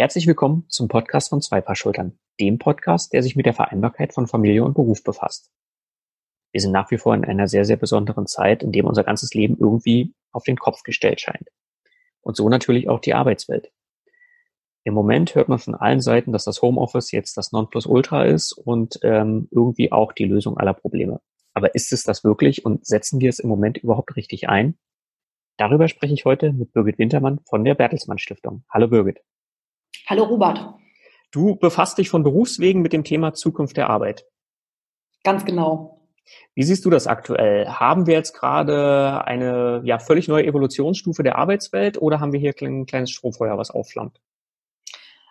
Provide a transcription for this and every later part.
Herzlich willkommen zum Podcast von Zwei Paar Schultern, dem Podcast, der sich mit der Vereinbarkeit von Familie und Beruf befasst. Wir sind nach wie vor in einer sehr, sehr besonderen Zeit, in dem unser ganzes Leben irgendwie auf den Kopf gestellt scheint. Und so natürlich auch die Arbeitswelt. Im Moment hört man von allen Seiten, dass das Homeoffice jetzt das Nonplusultra ist und ähm, irgendwie auch die Lösung aller Probleme. Aber ist es das wirklich und setzen wir es im Moment überhaupt richtig ein? Darüber spreche ich heute mit Birgit Wintermann von der Bertelsmann Stiftung. Hallo Birgit. Hallo Robert. Du befasst dich von Berufswegen mit dem Thema Zukunft der Arbeit. Ganz genau. Wie siehst du das aktuell? Haben wir jetzt gerade eine ja, völlig neue Evolutionsstufe der Arbeitswelt oder haben wir hier ein kleines Strohfeuer, was aufflammt?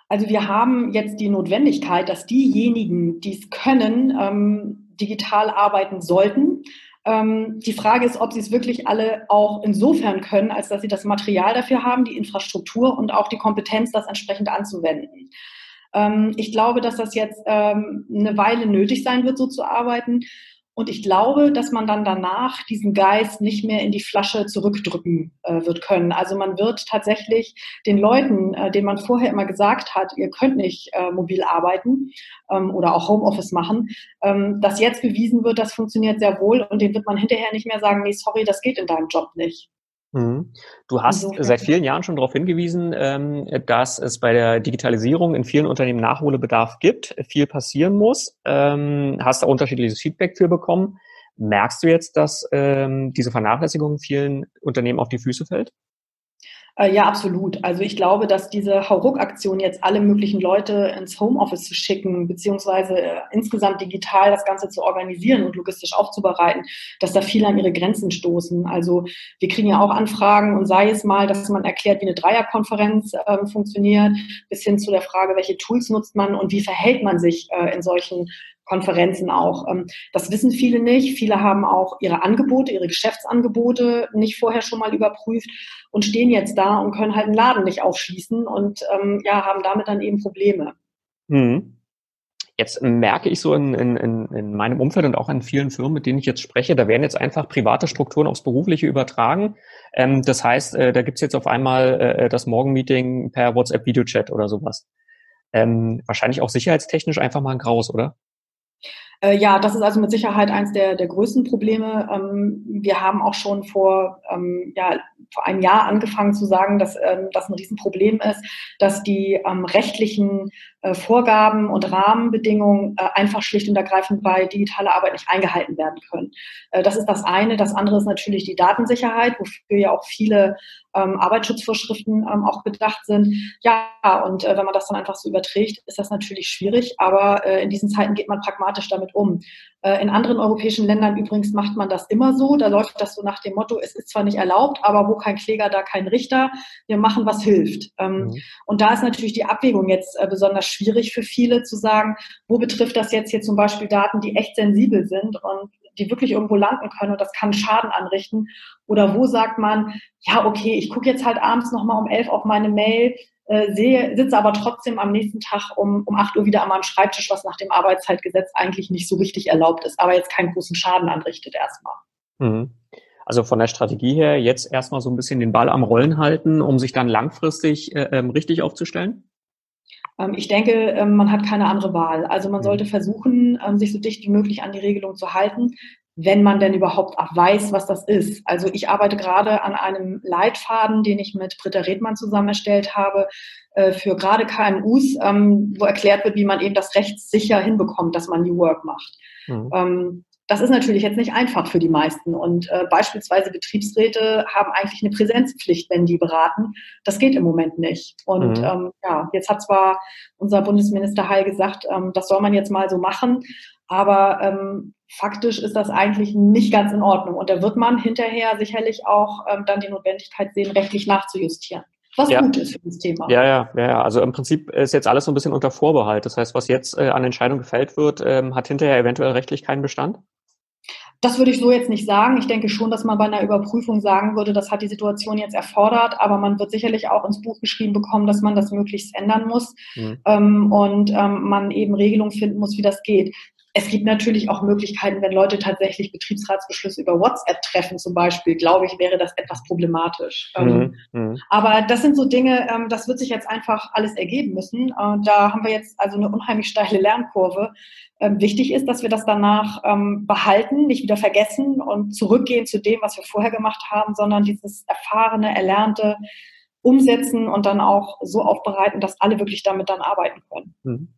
Also wir haben jetzt die Notwendigkeit, dass diejenigen, die es können, ähm, digital arbeiten sollten. Ähm, die Frage ist, ob sie es wirklich alle auch insofern können, als dass sie das Material dafür haben, die Infrastruktur und auch die Kompetenz, das entsprechend anzuwenden. Ähm, ich glaube, dass das jetzt ähm, eine Weile nötig sein wird, so zu arbeiten. Und ich glaube, dass man dann danach diesen Geist nicht mehr in die Flasche zurückdrücken äh, wird können. Also man wird tatsächlich den Leuten, äh, denen man vorher immer gesagt hat, ihr könnt nicht äh, mobil arbeiten ähm, oder auch Homeoffice machen, ähm, dass jetzt bewiesen wird, das funktioniert sehr wohl und dem wird man hinterher nicht mehr sagen, nee, sorry, das geht in deinem Job nicht. Mhm. Du hast Insofern. seit vielen Jahren schon darauf hingewiesen, ähm, dass es bei der Digitalisierung in vielen Unternehmen Nachholbedarf gibt, viel passieren muss. Ähm, hast da unterschiedliches Feedback für bekommen. Merkst du jetzt, dass ähm, diese Vernachlässigung vielen Unternehmen auf die Füße fällt? Äh, ja, absolut. Also ich glaube, dass diese Hauruck-Aktion jetzt alle möglichen Leute ins Homeoffice zu schicken, beziehungsweise äh, insgesamt digital das Ganze zu organisieren und logistisch aufzubereiten, dass da viele an ihre Grenzen stoßen. Also wir kriegen ja auch Anfragen und sei es mal, dass man erklärt, wie eine Dreierkonferenz äh, funktioniert, bis hin zu der Frage, welche Tools nutzt man und wie verhält man sich äh, in solchen Konferenzen auch. Ähm, das wissen viele nicht. Viele haben auch ihre Angebote, ihre Geschäftsangebote nicht vorher schon mal überprüft und stehen jetzt da und können halt einen Laden nicht aufschließen und ähm, ja, haben damit dann eben Probleme. Hm. Jetzt merke ich so in, in, in meinem Umfeld und auch in vielen Firmen, mit denen ich jetzt spreche, da werden jetzt einfach private Strukturen aufs Berufliche übertragen. Ähm, das heißt, äh, da gibt's jetzt auf einmal äh, das Morgenmeeting per WhatsApp-Videochat oder sowas. Ähm, wahrscheinlich auch sicherheitstechnisch einfach mal ein Graus, oder? Äh, ja, das ist also mit Sicherheit eines der, der größten Probleme. Ähm, wir haben auch schon vor, ähm, ja, vor einem Jahr angefangen zu sagen, dass ähm, das ein Riesenproblem ist, dass die ähm, rechtlichen äh, Vorgaben und Rahmenbedingungen äh, einfach schlicht und ergreifend bei digitaler Arbeit nicht eingehalten werden können. Äh, das ist das eine. Das andere ist natürlich die Datensicherheit, wofür ja auch viele ähm, Arbeitsschutzvorschriften ähm, auch gedacht sind. Ja, und äh, wenn man das dann einfach so überträgt, ist das natürlich schwierig, aber äh, in diesen Zeiten geht man pragmatisch damit um. Äh, in anderen europäischen Ländern übrigens macht man das immer so. Da läuft das so nach dem Motto, es ist zwar nicht erlaubt, aber wo kein Kläger, da kein Richter. Wir machen, was hilft. Ähm, mhm. Und da ist natürlich die Abwägung jetzt äh, besonders schwierig für viele zu sagen, wo betrifft das jetzt hier zum Beispiel Daten, die echt sensibel sind und die wirklich irgendwo landen können und das kann Schaden anrichten. Oder wo sagt man, ja, okay, ich gucke jetzt halt abends nochmal um elf auf meine Mail, äh, sehe, sitze aber trotzdem am nächsten Tag um, um acht Uhr wieder an meinem Schreibtisch, was nach dem Arbeitszeitgesetz eigentlich nicht so richtig erlaubt ist, aber jetzt keinen großen Schaden anrichtet erstmal. Mhm. Also von der Strategie her jetzt erstmal so ein bisschen den Ball am Rollen halten, um sich dann langfristig äh, ähm, richtig aufzustellen? Ähm, ich denke, ähm, man hat keine andere Wahl. Also man mhm. sollte versuchen, sich so dicht wie möglich an die Regelung zu halten wenn man denn überhaupt auch weiß, was das ist. Also ich arbeite gerade an einem Leitfaden, den ich mit Britta Redmann zusammen erstellt habe, äh, für gerade KMUs, ähm, wo erklärt wird, wie man eben das rechtssicher hinbekommt, dass man New Work macht. Mhm. Ähm, das ist natürlich jetzt nicht einfach für die meisten. Und äh, beispielsweise Betriebsräte haben eigentlich eine Präsenzpflicht, wenn die beraten. Das geht im Moment nicht. Und mhm. ähm, ja, jetzt hat zwar unser Bundesminister Heil gesagt, ähm, das soll man jetzt mal so machen. Aber ähm, faktisch ist das eigentlich nicht ganz in Ordnung. Und da wird man hinterher sicherlich auch ähm, dann die Notwendigkeit sehen, rechtlich nachzujustieren. Was ja. gut ist für das Thema. Ja, ja, ja. Also im Prinzip ist jetzt alles so ein bisschen unter Vorbehalt. Das heißt, was jetzt äh, an Entscheidung gefällt wird, ähm, hat hinterher eventuell rechtlich keinen Bestand? Das würde ich so jetzt nicht sagen. Ich denke schon, dass man bei einer Überprüfung sagen würde, das hat die Situation jetzt erfordert, aber man wird sicherlich auch ins Buch geschrieben bekommen, dass man das möglichst ändern muss mhm. ähm, und ähm, man eben Regelungen finden muss, wie das geht es gibt natürlich auch Möglichkeiten, wenn Leute tatsächlich Betriebsratsbeschlüsse über WhatsApp treffen zum Beispiel, glaube ich, wäre das etwas problematisch. Ähm, mhm. Ähm, aber das sind so Dinge, ähm, das wird sich jetzt einfach alles ergeben müssen. Äh, da haben wir jetzt also eine unheimlich steile Lernkurve. Ähm, wichtig ist, dass wir das danach behalten, nicht wieder vergessen und zurückgehen zu dem, was wir vorher gemacht haben, sondern dieses erfahrene, erlernte, umsetzen und dann auch so aufbereiten, dass alle wirklich damit dann arbeiten können.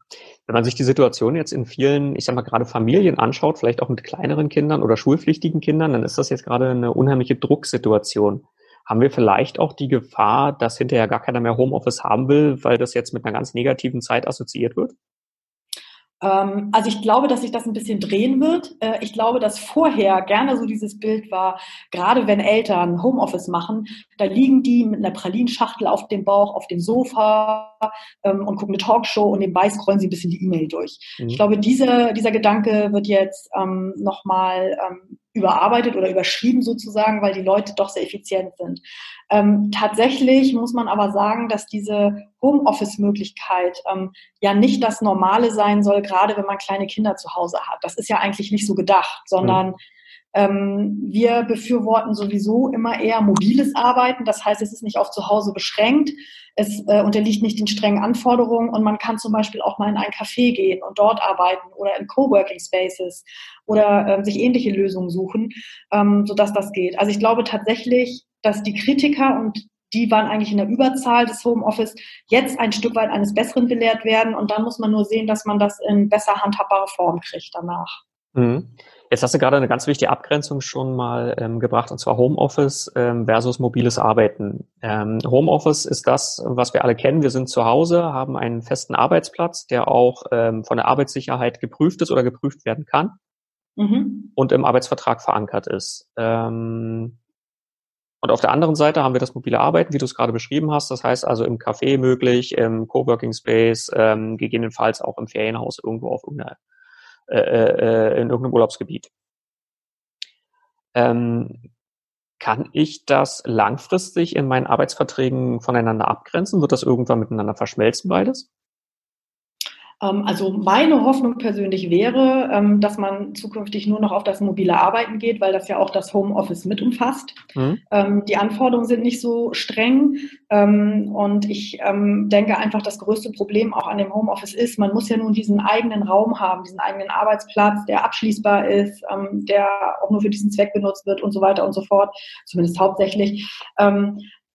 Wenn man sich die Situation jetzt in vielen, ich sag mal gerade Familien anschaut, vielleicht auch mit kleineren Kindern oder schulpflichtigen Kindern, dann ist das jetzt gerade eine unheimliche Drucksituation. Haben wir vielleicht auch die Gefahr, dass hinterher gar keiner mehr Homeoffice haben will, weil das jetzt mit einer ganz negativen Zeit assoziiert wird? Ähm, also ich glaube, dass sich das ein bisschen drehen wird. Äh, ich glaube, dass vorher gerne so dieses Bild war, gerade wenn Eltern Homeoffice machen, da liegen die mit einer Pralinschachtel auf dem Bauch, auf dem Sofa ähm, und gucken eine Talkshow und nebenbei scrollen sie ein bisschen die E-Mail durch. Mhm. Ich glaube, diese, dieser Gedanke wird jetzt ähm, nochmal ähm, überarbeitet oder überschrieben sozusagen, weil die Leute doch sehr effizient sind. Ähm, tatsächlich muss man aber sagen, dass diese Homeoffice-Möglichkeit ähm, ja nicht das Normale sein soll, gerade wenn man kleine Kinder zu Hause hat. Das ist ja eigentlich nicht so gedacht, sondern mhm. Ähm, wir befürworten sowieso immer eher mobiles Arbeiten. Das heißt, es ist nicht auf zu Hause beschränkt. Es äh, unterliegt nicht den strengen Anforderungen und man kann zum Beispiel auch mal in ein Café gehen und dort arbeiten oder in Coworking Spaces oder äh, sich ähnliche Lösungen suchen, ähm, sodass das geht. Also ich glaube tatsächlich, dass die Kritiker und die waren eigentlich in der Überzahl des Homeoffice, jetzt ein Stück weit eines Besseren belehrt werden. Und dann muss man nur sehen, dass man das in besser handhabbare Form kriegt danach. Mhm. Jetzt hast du gerade eine ganz wichtige Abgrenzung schon mal ähm, gebracht, und zwar Homeoffice ähm, versus mobiles Arbeiten. Ähm, Homeoffice ist das, was wir alle kennen. Wir sind zu Hause, haben einen festen Arbeitsplatz, der auch ähm, von der Arbeitssicherheit geprüft ist oder geprüft werden kann mhm. und im Arbeitsvertrag verankert ist. Ähm, und auf der anderen Seite haben wir das mobile Arbeiten, wie du es gerade beschrieben hast. Das heißt also im Café möglich, im Coworking Space, ähm, gegebenenfalls auch im Ferienhaus irgendwo auf irgendeiner, äh, äh, in irgendeinem Urlaubsgebiet. Ähm, kann ich das langfristig in meinen Arbeitsverträgen voneinander abgrenzen? Wird das irgendwann miteinander verschmelzen, beides? Ähm, also meine Hoffnung persönlich wäre, ähm, dass man zukünftig nur noch auf das mobile Arbeiten geht, weil das ja auch das Homeoffice mit umfasst. Mhm. Ähm, die Anforderungen sind nicht so streng und ich denke einfach, das größte Problem auch an dem Homeoffice ist, man muss ja nun diesen eigenen Raum haben, diesen eigenen Arbeitsplatz, der abschließbar ist, der auch nur für diesen Zweck benutzt wird und so weiter und so fort, zumindest hauptsächlich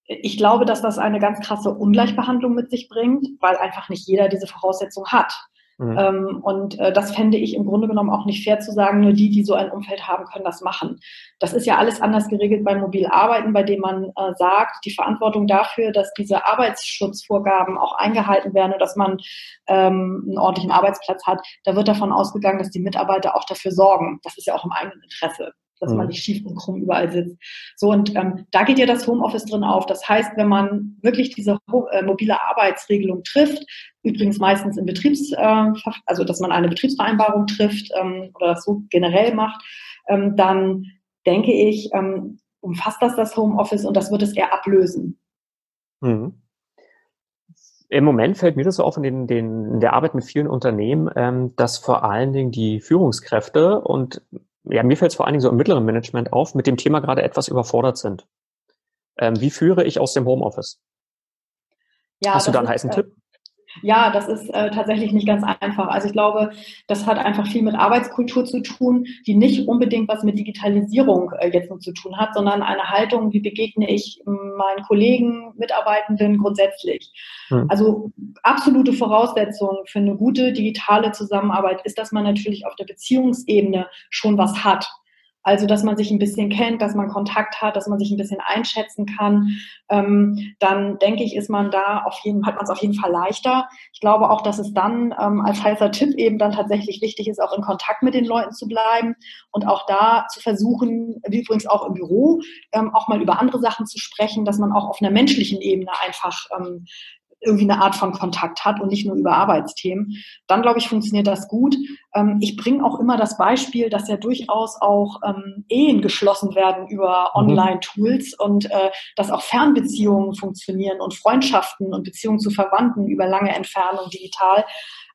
ich glaube, dass das eine ganz krasse Ungleichbehandlung mit sich bringt, weil einfach nicht jeder diese Voraussetzung hat. Mhm. Ähm, und äh, das fände ich im Grunde genommen auch nicht fair zu sagen, nur die, die so ein Umfeld haben, können das machen. Das ist ja alles anders geregelt beim Mobilarbeiten, bei dem man äh, sagt, die Verantwortung dafür, dass diese Arbeitsschutzvorgaben auch eingehalten werden und dass man ähm, einen ordentlichen Arbeitsplatz hat, da wird davon ausgegangen, dass die Mitarbeiter auch dafür sorgen. Das ist ja auch im eigenen Interesse dass man mhm. nicht schief und krumm überall sitzt. So, und ähm, da geht ja das Homeoffice drin auf. Das heißt, wenn man wirklich diese äh, mobile Arbeitsregelung trifft, übrigens meistens im Betriebs, äh, also dass man eine Betriebsvereinbarung trifft ähm, oder das so generell macht, ähm, dann denke ich, ähm, umfasst das das Homeoffice und das wird es eher ablösen. Mhm. Im Moment fällt mir das so auf in, den, den, in der Arbeit mit vielen Unternehmen, ähm, dass vor allen Dingen die Führungskräfte und ja, mir fällt es vor allen Dingen so im mittleren Management auf, mit dem Thema gerade etwas überfordert sind. Ähm, wie führe ich aus dem Homeoffice? Ja, Hast du da einen heißen äh, Tipp? Ja, das ist äh, tatsächlich nicht ganz einfach. Also ich glaube, das hat einfach viel mit Arbeitskultur zu tun, die nicht unbedingt was mit Digitalisierung äh, jetzt nur zu tun hat, sondern eine Haltung, wie begegne ich meinen Kollegen, Mitarbeitenden grundsätzlich. Hm. Also absolute Voraussetzung für eine gute digitale Zusammenarbeit ist, dass man natürlich auf der Beziehungsebene schon was hat. Also, dass man sich ein bisschen kennt, dass man Kontakt hat, dass man sich ein bisschen einschätzen kann, ähm, dann denke ich, ist man da auf jeden, hat man es auf jeden Fall leichter. Ich glaube auch, dass es dann ähm, als heißer Tipp eben dann tatsächlich wichtig ist, auch in Kontakt mit den Leuten zu bleiben und auch da zu versuchen, wie übrigens auch im Büro, ähm, auch mal über andere Sachen zu sprechen, dass man auch auf einer menschlichen Ebene einfach ähm, irgendwie eine Art von Kontakt hat und nicht nur über Arbeitsthemen, dann glaube ich, funktioniert das gut. Ähm, ich bringe auch immer das Beispiel, dass ja durchaus auch ähm, Ehen geschlossen werden über mhm. Online-Tools und äh, dass auch Fernbeziehungen funktionieren und Freundschaften und Beziehungen zu Verwandten über lange Entfernung digital.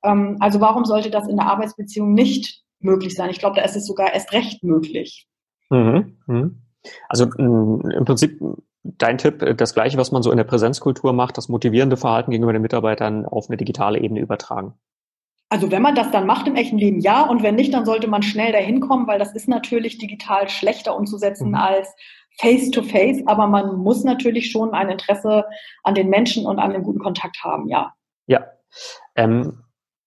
Ähm, also warum sollte das in der Arbeitsbeziehung nicht möglich sein. Ich glaube, da ist es sogar erst recht möglich. Mhm. Mhm. Also im Prinzip dein Tipp, das gleiche, was man so in der Präsenzkultur macht, das motivierende Verhalten gegenüber den Mitarbeitern auf eine digitale Ebene übertragen. Also wenn man das dann macht im echten Leben, ja. Und wenn nicht, dann sollte man schnell dahin kommen, weil das ist natürlich digital schlechter umzusetzen mhm. als face-to-face. -face, aber man muss natürlich schon ein Interesse an den Menschen und an dem guten Kontakt haben, ja. Ja. Ähm,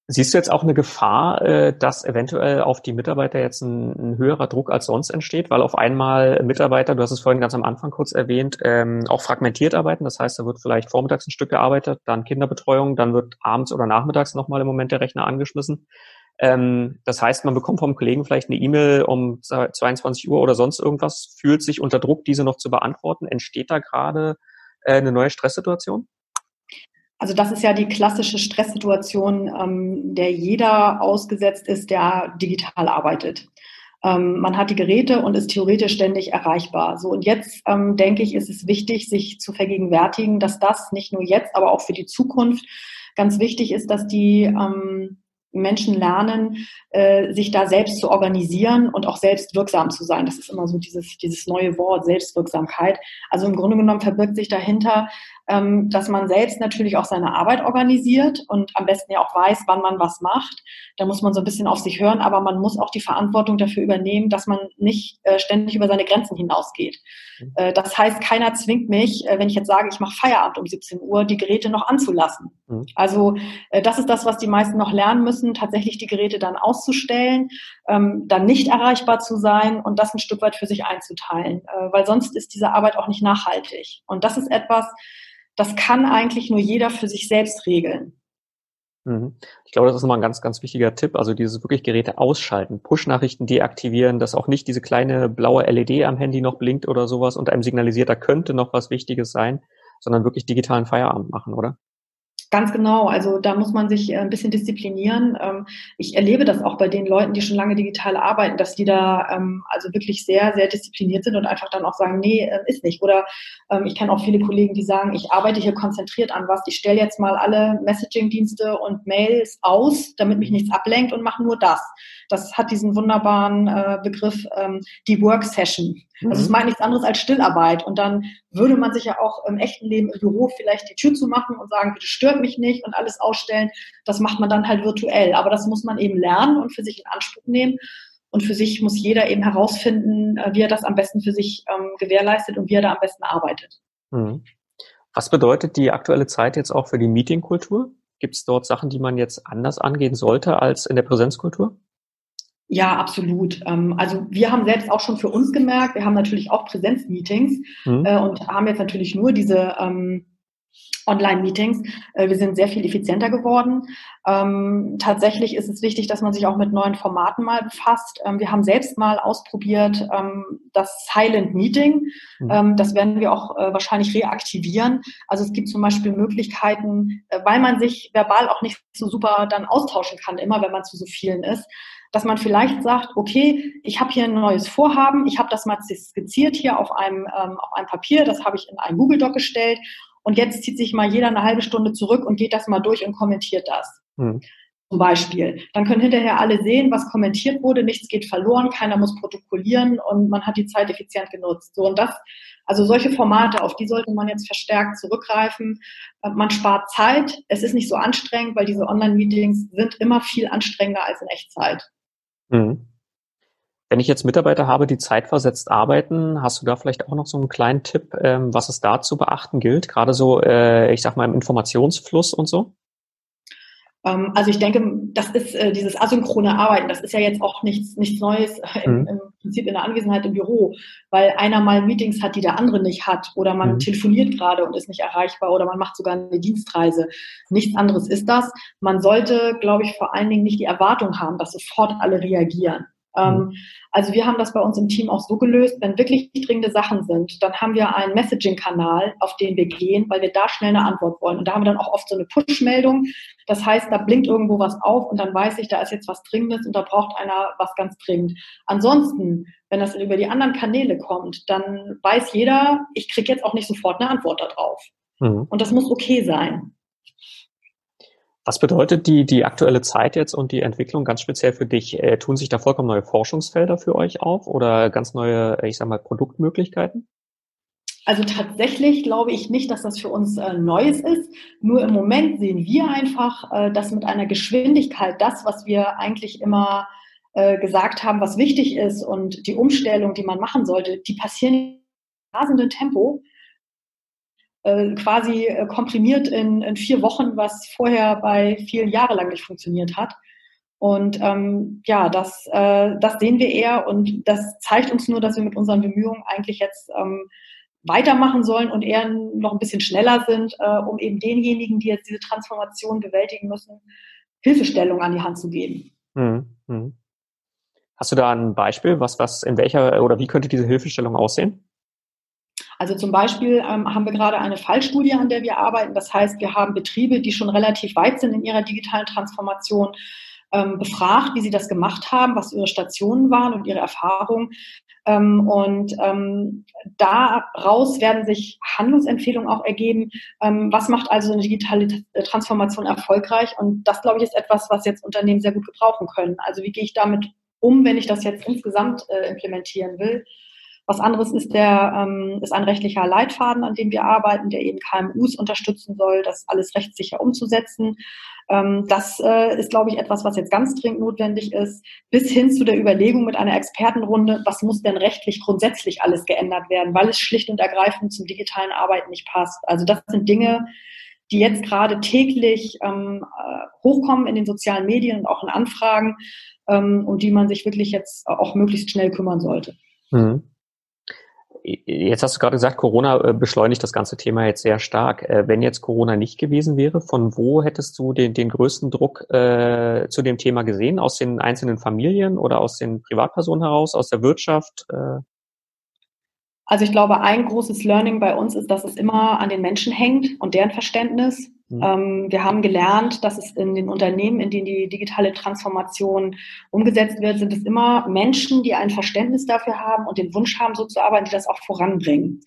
Siehst du jetzt auch eine Gefahr, äh, dass eventuell auf die Mitarbeiter jetzt ein, höherer Druck als sonst entsteht, weil auf einmal Mitarbeiter, du hast es vorhin ganz am Anfang kurz erwähnt, ähm, auch fragmentiert arbeiten. Das heißt, da wird vielleicht vormittags ein Stück gearbeitet, dann Kinderbetreuung, dann wird abends oder nachmittags nochmal im Moment der Rechner angeschmissen. Ähm, das heißt, man bekommt vom Kollegen vielleicht eine E-Mail um 22 Uhr oder sonst irgendwas, fühlt sich unter Druck, diese noch zu beantworten. Entsteht da gerade äh, eine neue Stresssituation? Also das ist ja die klassische Stresssituation, ähm, der jeder ausgesetzt ist, der digital arbeitet. Ähm, man hat die Geräte und ist theoretisch ständig erreichbar. So und jetzt ähm, denke ich, ist es wichtig, sich zu vergegenwärtigen, dass das nicht nur jetzt, aber auch für die Zukunft ganz wichtig ist, dass die ähm, Menschen lernen, äh, sich da selbst zu organisieren und auch selbst wirksam zu sein. Das ist immer so dieses, dieses neue Wort, Selbstwirksamkeit. Also im Grunde genommen verbirgt sich dahinter, ähm, dass man selbst natürlich auch seine Arbeit organisiert und am besten ja auch weiß, wann man was macht. Da muss man so ein bisschen auf sich hören, aber man muss auch die Verantwortung dafür übernehmen, dass man nicht äh, ständig über seine Grenzen hinausgeht. Mhm. Äh, das heißt, keiner zwingt mich, äh, wenn ich jetzt sage, ich mache Feierabend um 17 Uhr, die Geräte noch anzulassen. Mhm. Also äh, das ist das, was die meisten noch lernen müssen, tatsächlich die Geräte dann auszustellen, ähm, dann nicht erreichbar zu sein und das ein Stück weit für sich einzuteilen, äh, weil sonst ist diese Arbeit auch nicht nachhaltig. Und das ist etwas, das kann eigentlich nur jeder für sich selbst regeln. Mhm. Ich glaube, das ist nochmal ein ganz, ganz wichtiger Tipp. Also dieses wirklich Geräte ausschalten, Push-Nachrichten deaktivieren, dass auch nicht diese kleine blaue LED am Handy noch blinkt oder sowas und einem signalisiert, da könnte noch was Wichtiges sein, sondern wirklich digitalen Feierabend machen, oder? Ganz genau. Also da muss man sich äh, ein bisschen disziplinieren. Ähm, ich erlebe das auch bei den Leuten, die schon lange digital arbeiten, dass die da ähm, also wirklich sehr, sehr diszipliniert sind und einfach dann auch sagen, nee, äh, ist nicht. Oder ähm, ich kenne auch viele Kollegen, die sagen, ich arbeite hier konzentriert an was. Ich stelle jetzt mal alle Messaging-Dienste und Mails aus, damit mich nichts ablenkt und mache nur das. Das hat diesen wunderbaren äh, Begriff die Work Session. Also es mhm. meint nichts anderes als Stillarbeit. Und dann würde man sich ja auch im echten Leben im Büro vielleicht die Tür zumachen und sagen, bitte stört mich nicht und alles ausstellen. Das macht man dann halt virtuell. Aber das muss man eben lernen und für sich in Anspruch nehmen. Und für sich muss jeder eben herausfinden, äh, wie er das am besten für sich ähm, gewährleistet und wie er da am besten arbeitet. Mhm. Was bedeutet die aktuelle Zeit jetzt auch für die Meetingkultur? Gibt es dort Sachen, die man jetzt anders angehen sollte als in der Präsenzkultur? Ja, absolut. Ähm, also wir haben selbst auch schon für uns gemerkt, wir haben natürlich auch Präsenzmeetings mhm. Äh, und haben jetzt natürlich nur diese ähm, Online-Meetings. Äh, wir sind sehr viel effizienter geworden. Ähm, tatsächlich ist es wichtig, dass man sich auch mit neuen Formaten mal befasst. Ähm, wir haben selbst mal ausprobiert ähm, das Silent Meeting. Mhm. Ähm, das werden wir auch äh, wahrscheinlich reaktivieren. Also es gibt zum Beispiel Möglichkeiten, äh, weil man sich verbal auch nicht so super dann austauschen kann, immer wenn man zu so vielen ist, dass man vielleicht sagt, okay, ich habe hier ein neues Vorhaben, ich habe das mal skizziert hier auf einem, ähm, auf einem Papier, das habe ich in einen Google Doc gestellt und jetzt zieht sich mal jeder eine halbe Stunde zurück und geht das mal durch und kommentiert das. Hm. Zum Beispiel. Dann können hinterher alle sehen, was kommentiert wurde, nichts geht verloren, keiner muss protokollieren und man hat die Zeit effizient genutzt. So und das, also solche Formate, auf die sollte man jetzt verstärkt zurückgreifen. Man spart Zeit, es ist nicht so anstrengend, weil diese Online-Meetings sind immer viel anstrengender als in Echtzeit. Mhm. Wenn ich jetzt Mitarbeiter habe, die zeitversetzt arbeiten, hast du da vielleicht auch noch so einen kleinen Tipp, ähm, was es da zu beachten gilt? Gerade so, äh, ich sag mal, im Informationsfluss und so? Ähm, also ich denke, das ist äh, dieses asynchrone Arbeiten, das ist ja jetzt auch nichts, nichts Neues äh, im, mhm. im, Prinzip in der Anwesenheit im Büro, weil einer mal Meetings hat, die der andere nicht hat oder man mhm. telefoniert gerade und ist nicht erreichbar oder man macht sogar eine Dienstreise. Nichts anderes ist das. Man sollte, glaube ich, vor allen Dingen nicht die Erwartung haben, dass sofort alle reagieren. Ähm, mhm. Also wir haben das bei uns im Team auch so gelöst, wenn wirklich dringende Sachen sind, dann haben wir einen Messaging-Kanal, auf den wir gehen, weil wir da schnell eine Antwort wollen. Und da haben wir dann auch oft so eine Push-Meldung. Das heißt, da blinkt irgendwo was auf und dann weiß ich, da ist jetzt was Dringendes und da braucht einer was ganz dringend. Ansonsten, wenn das über die anderen Kanäle kommt, dann weiß jeder, ich kriege jetzt auch nicht sofort eine Antwort darauf. Mhm. Und das muss okay sein. Was bedeutet die, die aktuelle Zeit jetzt und die Entwicklung ganz speziell für dich? Äh, tun sich da vollkommen neue Forschungsfelder für euch auf oder ganz neue, ich sag mal, Produktmöglichkeiten? Also tatsächlich glaube ich nicht, dass das für uns äh, Neues ist. Nur im Moment sehen wir einfach, äh, dass mit einer Geschwindigkeit das, was wir eigentlich immer äh, gesagt haben, was wichtig ist und die Umstellung, die man machen sollte, die passieren in rasendem Tempo. Äh, quasi äh, komprimiert in, in vier Wochen, was vorher bei vielen Jahre lang nicht funktioniert hat. Und ähm, ja, das, äh, das sehen wir eher und das zeigt uns nur, dass wir mit unseren Bemühungen eigentlich jetzt ähm, weitermachen sollen und eher noch ein bisschen schneller sind, äh, um eben denjenigen, die jetzt diese Transformation bewältigen müssen, Hilfestellung an die Hand zu geben. Mhm. mhm. Hast du da ein Beispiel, was, was in welcher oder wie könnte diese Hilfestellung aussehen? Also zum Beispiel ähm, haben wir gerade eine Fallstudie, an der wir arbeiten. Das heißt, wir haben Betriebe, die schon relativ weit sind in ihrer digitalen Transformation, ähm, befragt, wie sie das gemacht haben, was ihre Stationen waren und ihre Erfahrungen. Ähm, und ähm, daraus werden sich Handlungsempfehlungen auch ergeben. Ähm, was macht also eine digitale Transformation erfolgreich? Und das, glaube ich, ist etwas, was jetzt Unternehmen sehr gut gebrauchen können. Also wie gehe ich damit um, wenn ich das jetzt insgesamt äh, implementieren will? Was anderes ist der, ähm, ist ein rechtlicher Leitfaden, an dem wir arbeiten, der eben KMUs unterstützen soll, das alles rechtssicher umzusetzen. Ähm, das äh, ist, glaube ich, etwas, was jetzt ganz dringend notwendig ist, bis hin zu der Überlegung mit einer Expertenrunde, was muss denn rechtlich grundsätzlich alles geändert werden, weil es schlicht und ergreifend zum digitalen Arbeiten nicht passt. Also das sind Dinge, die jetzt gerade täglich ähm, äh, hochkommen in den sozialen Medien und auch in Anfragen, ähm, um die man sich wirklich jetzt auch möglichst schnell kümmern sollte. Mhm. Jetzt hast du gerade gesagt, Corona äh, beschleunigt das ganze Thema jetzt sehr stark. Äh, wenn jetzt Corona nicht gewesen wäre, von wo hättest du den, den größten Druck äh, zu dem Thema gesehen? Aus den einzelnen Familien oder aus den Privatpersonen heraus, aus der Wirtschaft? Äh? Also ich glaube, ein großes Learning bei uns ist, dass es immer an den Menschen hängt und deren Verständnis. Mhm. Ähm, wir haben gelernt, dass es in den Unternehmen, in denen die digitale Transformation umgesetzt wird, sind es immer Menschen, die ein Verständnis dafür haben und den Wunsch haben, so zu arbeiten, die das auch voranbringen.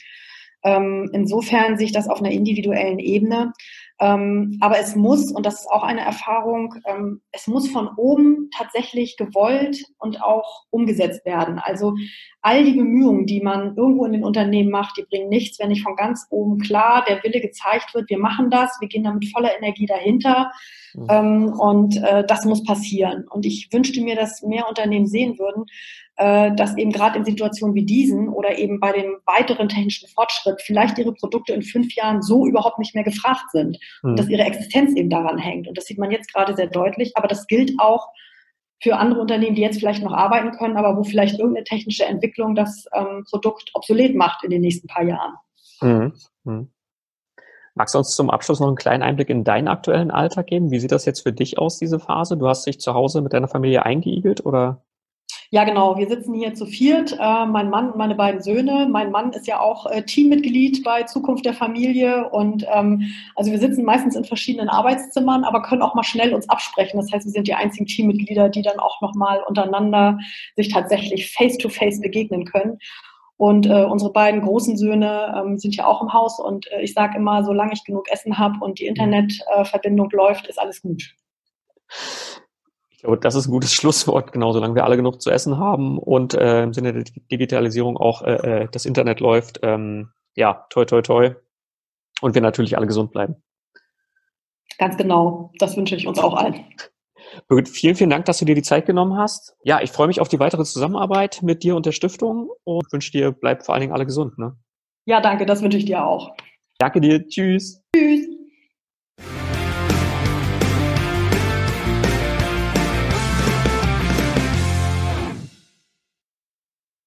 Ähm, insofern sehe ich das auf einer individuellen Ebene. Ähm, aber es muss, und das ist auch eine Erfahrung, ähm, es muss von oben tatsächlich gewollt und auch umgesetzt werden. Also all die Bemühungen, die man irgendwo in den Unternehmen macht, die bringen nichts, wenn nicht von ganz oben klar der Wille gezeigt wird, wir machen das, wir gehen da mit voller Energie dahinter. Mhm. Ähm, und äh, das muss passieren. Und ich wünschte mir, dass mehr Unternehmen sehen würden, dass eben gerade in Situationen wie diesen oder eben bei dem weiteren technischen Fortschritt vielleicht ihre Produkte in fünf Jahren so überhaupt nicht mehr gefragt sind mhm. und dass ihre Existenz eben daran hängt. Und das sieht man jetzt gerade sehr deutlich, aber das gilt auch für andere Unternehmen, die jetzt vielleicht noch arbeiten können, aber wo vielleicht irgendeine technische Entwicklung das ähm, Produkt obsolet macht in den nächsten paar Jahren. Mhm. Mhm. Magst du uns zum Abschluss noch einen kleinen Einblick in deinen aktuellen Alltag geben? Wie sieht das jetzt für dich aus, diese Phase? Du hast dich zu Hause mit deiner Familie eingeigelt oder? Ja, genau. Wir sitzen hier zu viert, äh, mein Mann und meine beiden Söhne. Mein Mann ist ja auch äh, Teammitglied bei Zukunft der Familie und ähm, also wir sitzen meistens in verschiedenen Arbeitszimmern, aber können auch mal schnell uns absprechen. Das heißt, wir sind die einzigen Teammitglieder, die dann auch nochmal untereinander sich tatsächlich face-to-face -face begegnen können. Und äh, unsere beiden großen Söhne ähm, sind ja auch im Haus und äh, ich sage immer, solange ich genug Essen habe und die Internetverbindung äh, läuft, ist alles gut. Glaube, das ist ein gutes Schlusswort, genau, solange wir alle genug zu essen haben und äh, im Sinne der Digitalisierung auch äh, äh, das Internet läuft. Ähm, ja, toi, toi, toi. Und wir natürlich alle gesund bleiben. Ganz genau. Das wünsche ich uns auch allen. Birgit, vielen, vielen Dank, dass du dir die Zeit genommen hast. Ja, ich freue mich auf die weitere Zusammenarbeit mit dir und der Stiftung und wünsche dir, bleib vor allen Dingen alle gesund. Ne? Ja, danke, das wünsche ich dir auch. Danke dir. Tschüss. Tschüss.